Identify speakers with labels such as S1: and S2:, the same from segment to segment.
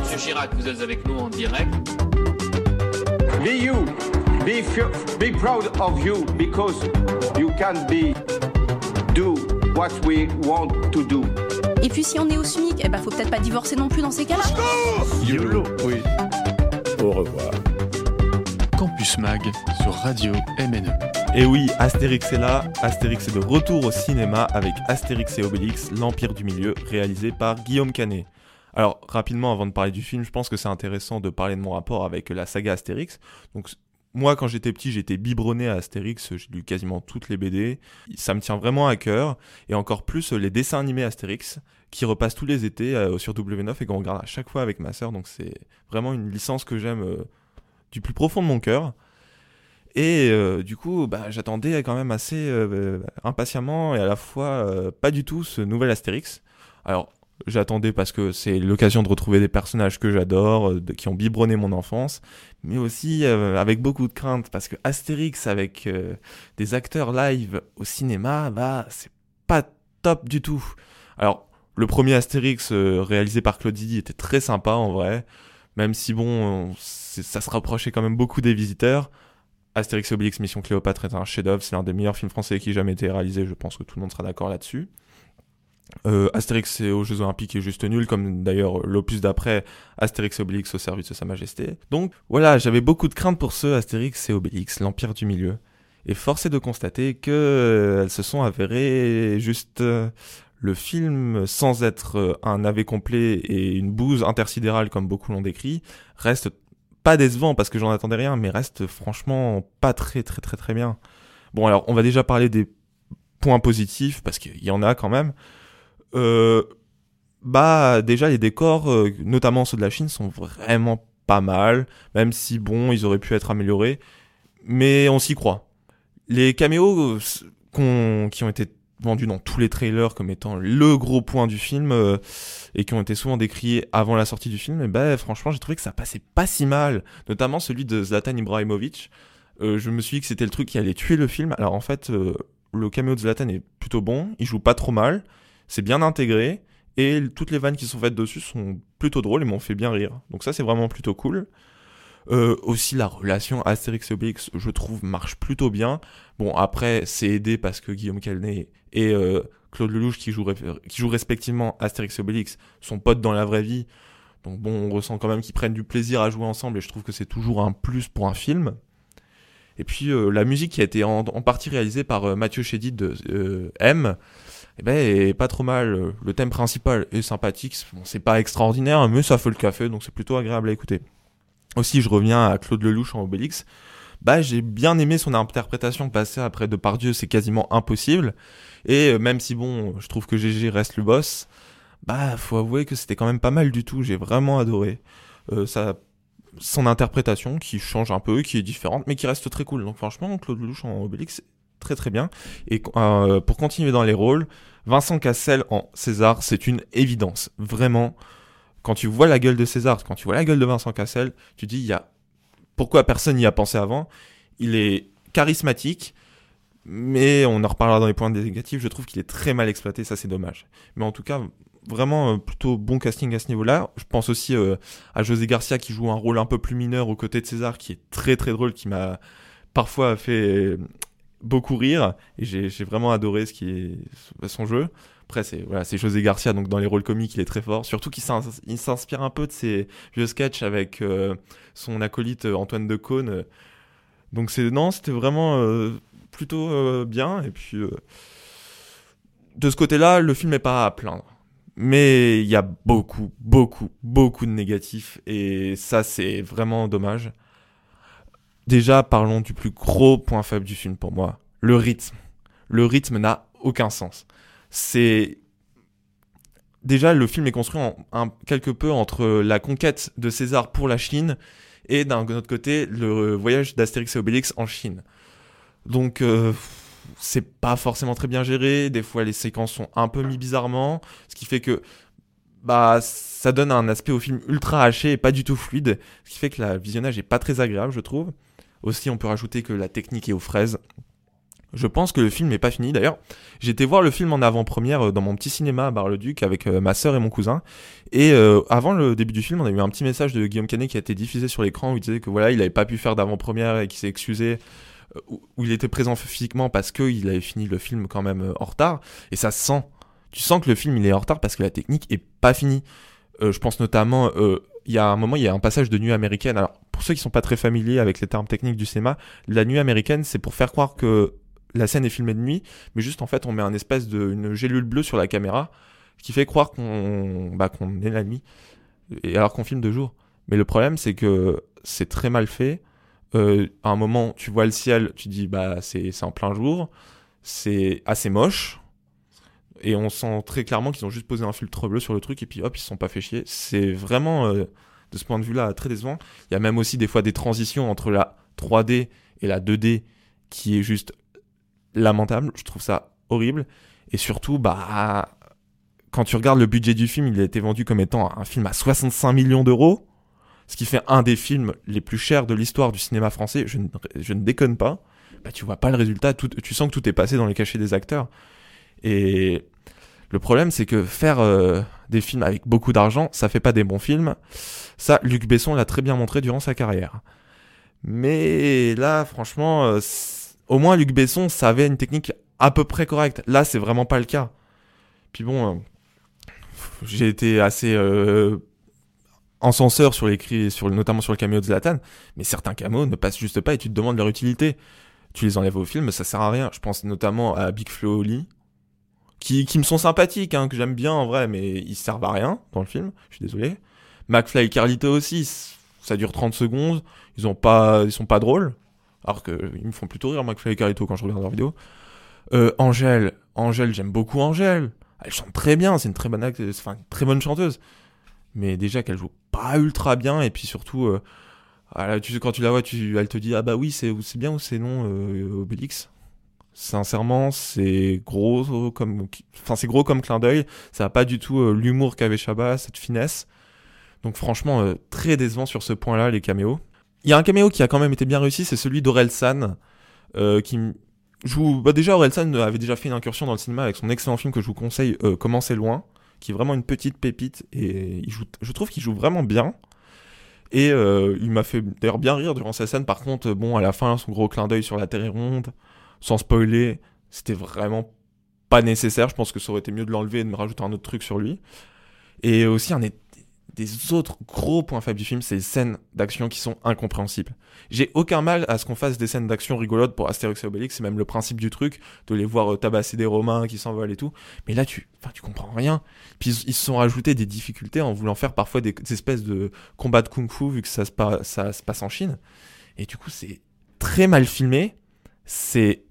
S1: Monsieur Chirac, vous êtes avec nous en direct.
S2: Be you. Be, be proud of you because you can be do what we want to do.
S3: Et puis si on est au SMIC, eh ben faut peut-être pas divorcer non plus dans ces cas-là.
S4: YOLO, oui.
S5: Au revoir.
S4: Campus Mag sur Radio MNE.
S6: Et oui, Astérix est là. Astérix est de retour au cinéma avec Astérix et Obélix, l'Empire du Milieu, réalisé par Guillaume Canet. Alors, rapidement, avant de parler du film, je pense que c'est intéressant de parler de mon rapport avec la saga Astérix. Donc, moi, quand j'étais petit, j'étais biberonné à Astérix, j'ai lu quasiment toutes les BD. Ça me tient vraiment à cœur. Et encore plus les dessins animés Astérix, qui repassent tous les étés euh, sur W9 et qu'on regarde à chaque fois avec ma sœur. Donc, c'est vraiment une licence que j'aime euh, du plus profond de mon cœur. Et euh, du coup, bah, j'attendais quand même assez impatiemment et à la fois pas du tout ce nouvel Astérix. Alors, j'attendais parce que c'est l'occasion de retrouver des personnages que j'adore, qui ont biberonné mon enfance, mais aussi avec beaucoup de crainte parce que Astérix avec des acteurs live au cinéma, bah, c'est pas top du tout. Alors, le premier Astérix réalisé par Claude Zidi était très sympa en vrai, même si bon, ça se rapprochait quand même beaucoup des visiteurs. Astérix Obélix Mission Cléopâtre est un chef-d'œuvre, c'est l'un des meilleurs films français qui ait jamais été réalisé, je pense que tout le monde sera d'accord là-dessus. Euh, Astérix aux Jeux Olympiques est juste nul, comme d'ailleurs l'opus d'après Astérix et Obélix au service de Sa Majesté. Donc voilà, j'avais beaucoup de craintes pour ce Astérix et Obélix, l'Empire du Milieu. Et force est de constater que euh, elles se sont avérées juste euh, le film, sans être euh, un navet complet et une bouse intersidérale comme beaucoup l'ont décrit, reste pas décevant parce que j'en attendais rien, mais reste franchement pas très très très très bien. Bon alors on va déjà parler des points positifs parce qu'il y en a quand même. Euh, bah déjà les décors, euh, notamment ceux de la Chine, sont vraiment pas mal, même si bon, ils auraient pu être améliorés, mais on s'y croit. Les caméos euh, qui ont été vendus dans tous les trailers comme étant le gros point du film et qui ont été souvent décriés avant la sortie du film, et ben franchement j'ai trouvé que ça passait pas si mal, notamment celui de Zlatan Ibrahimovic. je me suis dit que c'était le truc qui allait tuer le film. Alors en fait, le caméo de Zlatan est plutôt bon, il joue pas trop mal, c'est bien intégré et toutes les vannes qui sont faites dessus sont plutôt drôles et m'ont fait bien rire. Donc ça c'est vraiment plutôt cool. Euh, aussi la relation Astérix et Obélix, je trouve, marche plutôt bien. Bon après c'est aidé parce que Guillaume Calnet et euh, Claude Lelouch qui jouent, respectivement Astérix et Obélix sont potes dans la vraie vie. Donc bon, on ressent quand même qu'ils prennent du plaisir à jouer ensemble et je trouve que c'est toujours un plus pour un film. Et puis euh, la musique qui a été en, partie réalisée par Mathieu Chédid de M, eh ben, pas trop mal. Le thème principal est sympathique. c'est pas extraordinaire, mais ça fait le café, donc c'est plutôt agréable à écouter. Aussi, je reviens à Claude Lelouch en Obélix. Bah, j'ai bien aimé son interprétation passée après Depardieu, c'est quasiment impossible. Et euh, même si bon, je trouve que GG reste le boss, bah, faut avouer que c'était quand même pas mal du tout. J'ai vraiment adoré. Euh, ça, son interprétation qui change un peu, qui est différente, mais qui reste très cool. Donc franchement, Claude Lelouch en Obélix, très très bien. Et euh, pour continuer dans les rôles, Vincent Cassel en César, c'est une évidence. Vraiment, quand tu vois la gueule de César, quand tu vois la gueule de Vincent Cassel, tu dis, il y a... pourquoi personne n'y a pensé avant? Il est charismatique, mais on en reparlera dans les points négatifs. Je trouve qu'il est très mal exploité, ça c'est dommage. Mais en tout cas, vraiment euh, plutôt bon casting à ce niveau-là. Je pense aussi euh, à José Garcia qui joue un rôle un peu plus mineur aux côtés de César, qui est très très drôle, qui m'a parfois fait beaucoup rire et j'ai vraiment adoré ce qui est son jeu. Après c'est voilà, José Garcia donc dans les rôles comiques, il est très fort, surtout qu'il s'inspire un peu de ses vieux sketchs avec euh, son acolyte euh, Antoine de Decaune. Donc non, c'était vraiment euh, plutôt bien et puis de ce côté-là, le film n'est pas à plaindre. Mais il y a beaucoup, beaucoup, beaucoup de négatifs et ça c'est vraiment dommage. Déjà, parlons du plus gros point faible du film pour moi, le rythme. Le rythme n'a aucun sens. C'est déjà le film est construit en, quelque peu entre la conquête de César pour la Chine et d'un autre côté le voyage d'Astérix et Obélix en Chine. Donc euh, c'est pas forcément très bien géré, des fois les séquences sont un peu mis bizarrement, ce qui fait que bah ça donne un aspect au film ultra haché et pas du tout fluide, ce qui fait que le visionnage est pas très agréable je trouve. Aussi, on peut rajouter que la technique est aux fraises. Je pense que le film n'est pas fini. D'ailleurs, j'étais voir le film en avant-première euh, dans mon petit cinéma à Bar-le-Duc avec euh, ma sœur et mon cousin. Et euh, avant le début du film, on a eu un petit message de Guillaume Canet qui a été diffusé sur l'écran où il disait que voilà, il avait pas pu faire d'avant-première et qu'il s'est excusé. Où il était présent physiquement parce qu'il avait fini le film quand même en retard. Et ça se sent. Tu sens que le film il est en retard parce que la technique est pas finie. Je pense notamment, il y a un moment, il y a un passage de nuit américaine. Alors, pour ceux qui sont pas très familiers avec les termes techniques du cinéma, la nuit américaine, c'est pour faire croire que la scène est filmée de nuit, mais juste en fait, on met un espèce de une gélule bleue sur la caméra, qui fait croire qu'on bah, qu'on est la nuit, et alors qu'on filme de jour. Mais le problème, c'est que c'est très mal fait. Euh, à un moment, tu vois le ciel, tu dis bah c'est c'est en plein jour, c'est assez moche. Et on sent très clairement qu'ils ont juste posé un filtre bleu sur le truc et puis hop, ils se sont pas fait chier. C'est vraiment, euh, de ce point de vue-là, très décevant. Il y a même aussi des fois des transitions entre la 3D et la 2D qui est juste lamentable. Je trouve ça horrible. Et surtout, bah, quand tu regardes le budget du film, il a été vendu comme étant un film à 65 millions d'euros. Ce qui fait un des films les plus chers de l'histoire du cinéma français. Je ne, déconne pas. Bah, tu vois pas le résultat. Tu sens que tout est passé dans les cachets des acteurs. Et le problème, c'est que faire euh, des films avec beaucoup d'argent, ça fait pas des bons films. Ça, Luc Besson l'a très bien montré durant sa carrière. Mais là, franchement, euh, au moins Luc Besson savait une technique à peu près correcte. Là, c'est vraiment pas le cas. Puis bon, euh, j'ai été assez euh, encenseur sur les cris, sur, notamment sur le caméo de Zlatan, mais certains caméos ne passent juste pas et tu te demandes leur utilité. Tu les enlèves au film, ça sert à rien. Je pense notamment à Big Flo qui, qui me sont sympathiques, hein, que j'aime bien en vrai, mais ils servent à rien dans le film. Je suis désolé. McFly et Carlito aussi, ça dure 30 secondes. Ils ont pas, ils sont pas drôles. Alors que ils me font plutôt rire McFly et Carlito quand je regarde leurs vidéos. Euh, Angèle, Angèle, j'aime beaucoup Angèle. Elle chante très bien, c'est une très bonne actrice, enfin très bonne chanteuse. Mais déjà qu'elle joue pas ultra bien et puis surtout, euh, ah, tu quand tu la vois, tu, elle te dit ah bah oui c'est c'est bien ou c'est non euh, Obélix? Sincèrement, c'est gros comme, enfin c'est gros comme clin d'œil. Ça a pas du tout euh, l'humour qu'avait Chabat, cette finesse. Donc franchement, euh, très décevant sur ce point-là, les caméos. Il y a un caméo qui a quand même été bien réussi, c'est celui d'Orelsan, euh, qui joue... Bah déjà, Orelsan avait déjà fait une incursion dans le cinéma avec son excellent film que je vous conseille, Comment c'est loin, qui est vraiment une petite pépite, et il joue... je trouve qu'il joue vraiment bien. Et il m'a fait d'ailleurs bien rire durant sa scène. Par contre, bon, à la fin, son gros clin d'œil sur la Terre est ronde, sans spoiler, c'était vraiment pas nécessaire. Je pense que ça aurait été mieux de l'enlever et de me rajouter un autre truc sur lui. Et aussi, un des, autres gros points faibles du film, c'est les scènes d'action qui sont incompréhensibles. J'ai aucun mal à ce qu'on fasse des scènes d'action rigolotes pour Astérix et Obélix, c'est même le principe du truc, de les voir euh, tabasser des Romains qui s'envolent et tout. Mais là, tu, enfin, tu comprends rien. Puis ils, se sont rajoutés des difficultés en voulant faire parfois des, espèces de combats de kung-fu vu que ça se, pa- ça se passe en Chine. Et du coup, c'est très mal filmé. C'est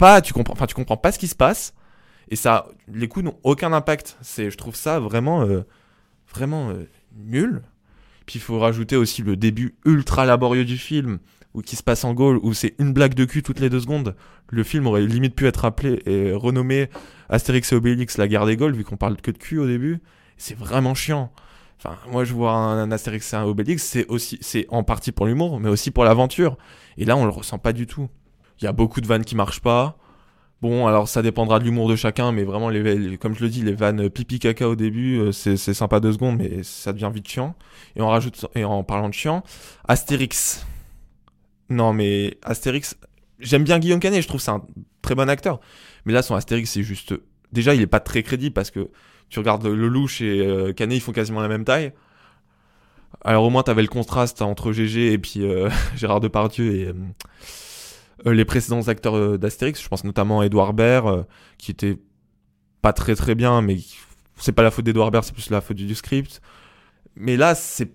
S6: pas, tu comprends, enfin, tu comprends pas ce qui se passe. Et ça, les coups n'ont aucun impact. C'est, je trouve ça vraiment, euh, vraiment euh, nul. Puis il faut rajouter aussi le début ultra laborieux du film, où qui se passe en Gaule, où c'est une blague de cul toutes les deux secondes. Le film aurait limite pu être appelé et renommé Astérix et Obélix, la guerre des Gaules, vu qu'on parle que de cul au début. C'est vraiment chiant. Enfin, moi je vois un, un Astérix et un Obélix, c'est aussi, c'est en partie pour l'humour, mais aussi pour l'aventure. Et là, on le ressent pas du tout. Il y a beaucoup de vannes qui marchent pas. Bon, alors ça dépendra de l'humour de chacun, mais vraiment, les, comme je le dis, les vannes pipi caca au début, euh, c'est sympa deux secondes, mais ça devient vite chiant. Et on rajoute, et en parlant de chiant, Astérix. Non, mais Astérix, j'aime bien Guillaume Canet, je trouve c'est un très bon acteur. Mais là, son Astérix, c'est juste. Déjà, il est pas très crédible parce que tu regardes le louche et euh, Canet, ils font quasiment la même taille. Alors au moins, t'avais le contraste entre GG et puis euh, Gérard Depardieu et euh, les précédents acteurs euh, d'Astérix. Je pense notamment à Edouard Baird, euh, qui était pas très très bien, mais c'est pas la faute d'Edouard Baird, c'est plus la faute du, script. Mais là, c'est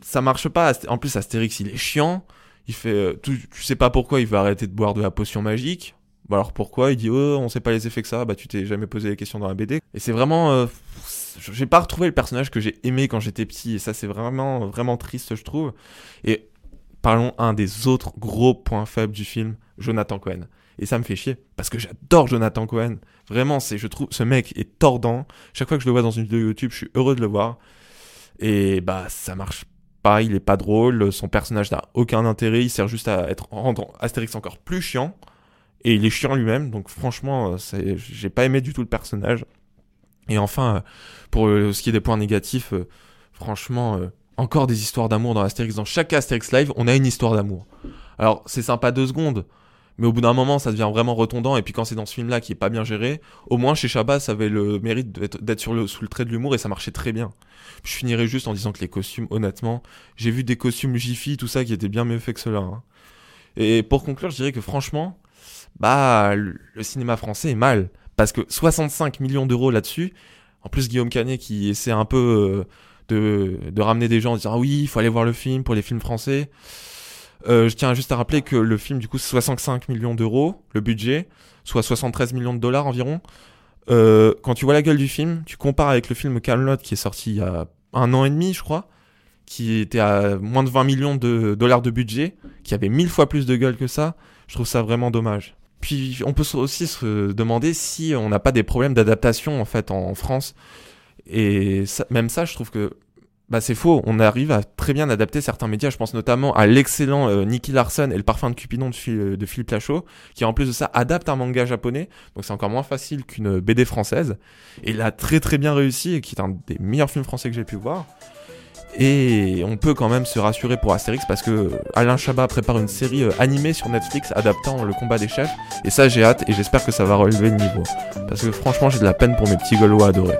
S6: ça marche pas. En plus, Astérix, il est chiant. Il fait, euh, tu, sais pas pourquoi il veut arrêter de boire de la potion magique. Bah alors pourquoi? Il dit oh on sait pas les effets que ça. Bah tu t'es jamais posé les questions dans la BD. Et c'est vraiment, euh, j'ai pas retrouvé le personnage que j'ai aimé quand j'étais petit. Et ça c'est vraiment vraiment triste je trouve. Et parlons un des autres gros points faibles du film, Jonathan Cohen. Et ça me fait chier parce que j'adore Jonathan Cohen. Vraiment c'est je trouve ce mec est tordant. Chaque fois que je le vois dans une vidéo YouTube, je suis heureux de le voir. Et bah ça marche pas, il est pas drôle, son personnage n'a aucun intérêt, il sert juste à être rendre Astérix encore plus chiant. Et il est chiant lui-même, donc franchement, euh, j'ai pas aimé du tout le personnage. Et enfin, euh, pour euh, ce qui est des points négatifs, franchement, encore des histoires d'amour dans Astérix. Dans chaque Astérix Live, on a une histoire d'amour. Alors, c'est sympa deux secondes, mais au bout d'un moment, ça devient vraiment retondant. Et puis quand c'est dans ce film-là qui est pas bien géré, au moins chez Chabat, ça avait le mérite d'être sur le, sous le trait de l'humour et ça marchait très bien. Je finirai juste en disant que les costumes, honnêtement, j'ai vu des costumes Jiffy, tout ça, qui étaient bien mieux faits que cela. hein. Et pour conclure, je dirais que franchement, bah, le le cinéma français est mal. Parce que 65 millions d'euros là-dessus, en plus Guillaume Canet qui essaie un peu euh, de, ramener des gens en disant ah oui, il faut aller voir le film pour les films français. Euh, je tiens juste à rappeler que le film, du coup, c'est 65 millions d'euros, le budget, soit 73 millions de dollars environ. Euh, quand tu vois la gueule du film, tu compares avec le film Camelot qui est sorti il y a un an et demi, je crois, qui était à moins de 20 millions de dollars de budget, qui avait mille fois plus de gueule que ça. Je trouve ça vraiment dommage. Puis on peut aussi se demander si on n'a pas des problèmes d'adaptation en fait en France. Et même ça, je trouve que bah, c'est faux. On arrive à très bien adapter certains médias. Je pense notamment à l'excellent euh, Nicky Larson et le parfum de Cupidon de, de Philippe Lachaud, qui en plus de ça adapte un manga japonais. Donc c'est encore moins facile qu'une BD française. Et il a très très bien réussi et qui est un des meilleurs films français que j'ai pu voir. Et on peut quand même se rassurer pour Astérix parce que Alain Chabat prépare une série euh, animée sur Netflix adaptant le combat des chefs. Et ça j'ai hâte et j'espère que ça va relever le niveau. Parce que franchement j'ai de la peine pour mes petits Gaulois adorés.